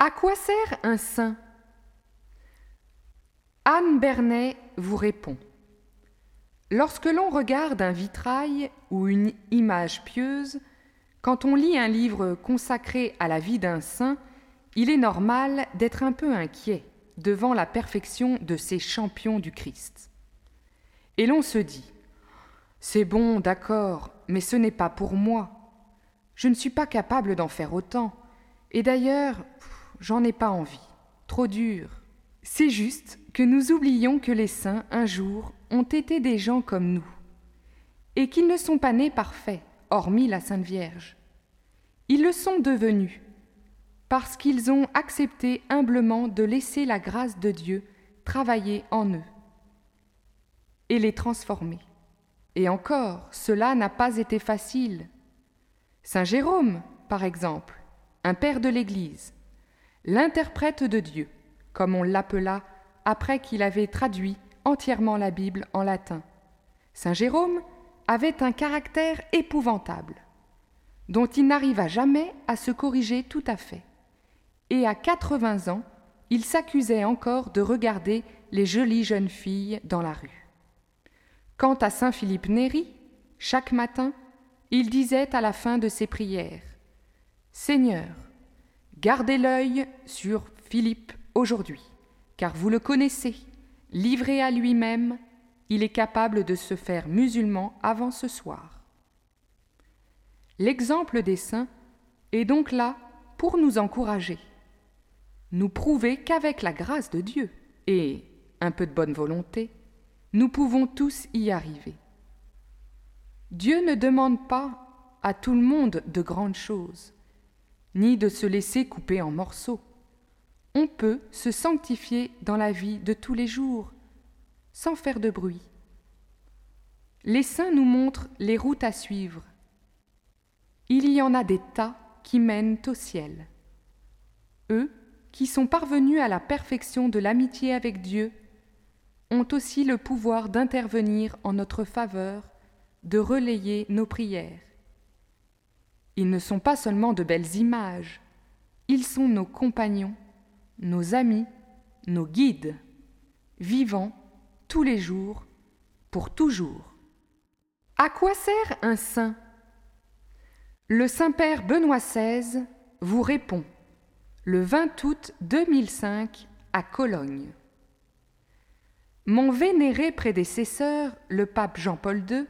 À quoi sert un saint? Anne Bernet vous répond. Lorsque l'on regarde un vitrail ou une image pieuse, quand on lit un livre consacré à la vie d'un saint, il est normal d'être un peu inquiet devant la perfection de ces champions du Christ. Et l'on se dit C'est bon, d'accord, mais ce n'est pas pour moi. Je ne suis pas capable d'en faire autant. Et d'ailleurs, j'en ai pas envie. Trop dur. C'est juste que nous oublions que les saints, un jour, ont été des gens comme nous, et qu'ils ne sont pas nés parfaits, hormis la Sainte Vierge. Ils le sont devenus, parce qu'ils ont accepté humblement de laisser la grâce de Dieu travailler en eux et les transformer. Et encore, cela n'a pas été facile. Saint Jérôme, par exemple, un père de l'Église, l'interprète de Dieu, comme on l'appela après qu'il avait traduit entièrement la Bible en latin. Saint Jérôme avait un caractère épouvantable, dont il n'arriva jamais à se corriger tout à fait. Et à 80 ans, il s'accusait encore de regarder les jolies jeunes filles dans la rue. Quant à saint Philippe Néri, chaque matin, il disait à la fin de ses prières Seigneur, gardez l'œil sur Philippe aujourd'hui, car vous le connaissez, livré à lui-même, il est capable de se faire musulman avant ce soir. L'exemple des saints est donc là pour nous encourager, nous prouver qu'avec la grâce de Dieu et un peu de bonne volonté, nous pouvons tous y arriver. Dieu ne demande pas à tout le monde de grandes choses, ni de se laisser couper en morceaux. On peut se sanctifier dans la vie de tous les jours, sans faire de bruit. Les saints nous montrent les routes à suivre. Il y en a des tas qui mènent au ciel. Eux, qui sont parvenus à la perfection de l'amitié avec Dieu, ont aussi le pouvoir d'intervenir en notre faveur, de relayer nos prières. Ils ne sont pas seulement de belles images, ils sont nos compagnons, nos amis, nos guides, vivants tous les jours, pour toujours. À quoi sert un saint? Le Saint-Père Benoît XVI vous répond le 20 août 2005 à Cologne. Mon vénéré prédécesseur, le pape Jean-Paul II,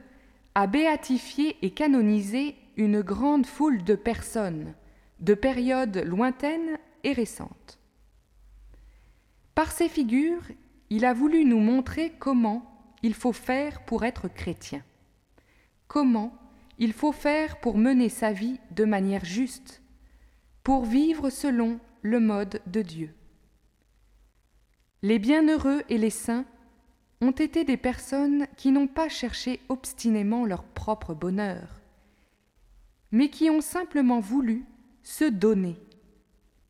a béatifié et canonisé une grande foule de personnes, de périodes lointaines et récentes. Par ces figures, il a voulu nous montrer comment il faut faire pour être chrétien, comment il faut faire pour mener sa vie de manière juste, pour vivre selon le mode de Dieu. Les bienheureux et les saints ont été des personnes qui n'ont pas cherché obstinément leur propre bonheur, mais qui ont simplement voulu se donner,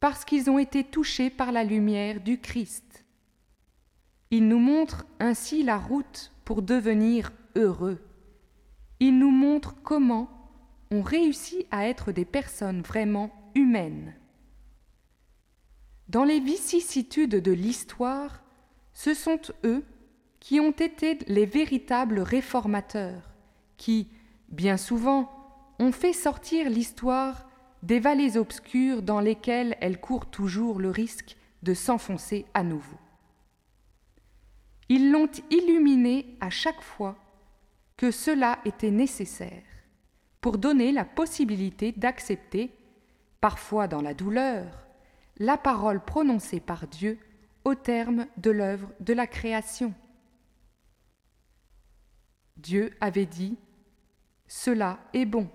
parce qu'ils ont été touchés par la lumière du Christ. Ils nous montrent ainsi la route pour devenir heureux. Ils nous montrent comment on réussit à être des personnes vraiment humaines. Dans les vicissitudes de l'histoire, ce sont eux qui ont été les véritables réformateurs, qui, bien souvent, ont fait sortir l'histoire des vallées obscures dans lesquelles elle court toujours le risque de s'enfoncer à nouveau. Ils l'ont illuminée à chaque fois que cela était nécessaire pour donner la possibilité d'accepter, parfois dans la douleur, la parole prononcée par Dieu au terme de l'œuvre de la création. Dieu avait dit Cela est bon.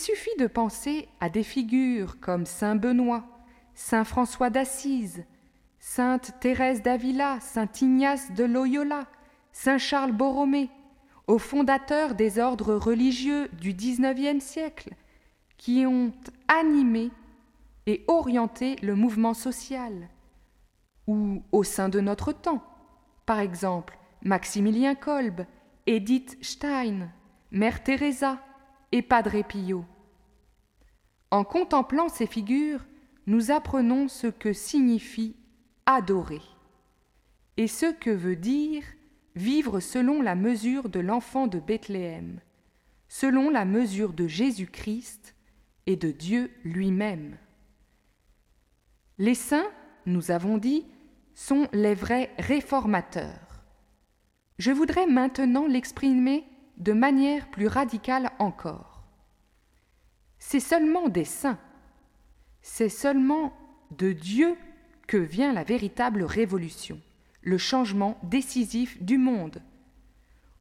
Il suffit de penser à des figures comme Saint Benoît, Saint François d'Assise, Sainte Thérèse d'Avila, Saint Ignace de Loyola, Saint Charles Borromée, aux fondateurs des ordres religieux du XIXe siècle, qui ont animé et orienté le mouvement social, ou au sein de notre temps, par exemple Maximilien Kolb, Edith Stein, Mère Teresa et Padre Pio. En contemplant ces figures, nous apprenons ce que signifie adorer et ce que veut dire vivre selon la mesure de l'enfant de Bethléem, selon la mesure de Jésus-Christ et de Dieu lui-même. Les saints, nous avons dit, sont les vrais réformateurs. Je voudrais maintenant l'exprimer de manière plus radicale encore. C'est seulement des saints, c'est seulement de Dieu que vient la véritable révolution, le changement décisif du monde.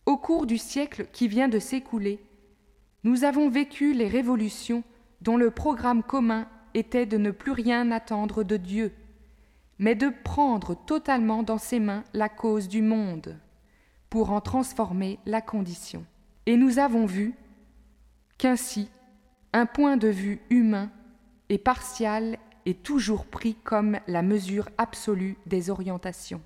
Au cours du siècle qui vient de s'écouler, nous avons vécu les révolutions dont le programme commun était de ne plus rien attendre de Dieu, mais de prendre totalement dans ses mains la cause du monde, pour en transformer la condition. Et nous avons vu qu'ainsi, un point de vue humain et partial est toujours pris comme la mesure absolue des orientations.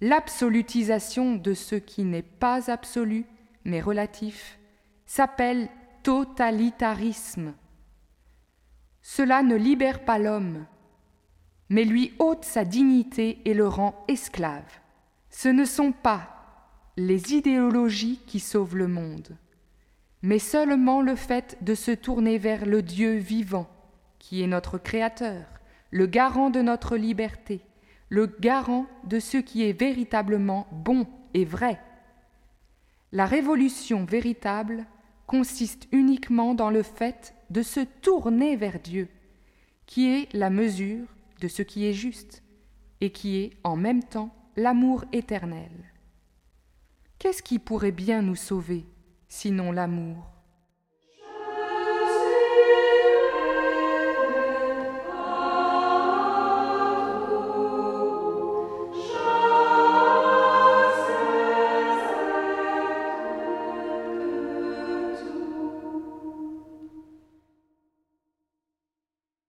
L'absolutisation de ce qui n'est pas absolu, mais relatif, s'appelle totalitarisme. Cela ne libère pas l'homme, mais lui ôte sa dignité et le rend esclave. Ce ne sont pas les idéologies qui sauvent le monde, mais seulement le fait de se tourner vers le Dieu vivant, qui est notre Créateur, le garant de notre liberté, le garant de ce qui est véritablement bon et vrai. La révolution véritable consiste uniquement dans le fait de se tourner vers Dieu, qui est la mesure de ce qui est juste et qui est en même temps l'amour éternel. Qu'est-ce qui pourrait bien nous sauver, sinon l'amour?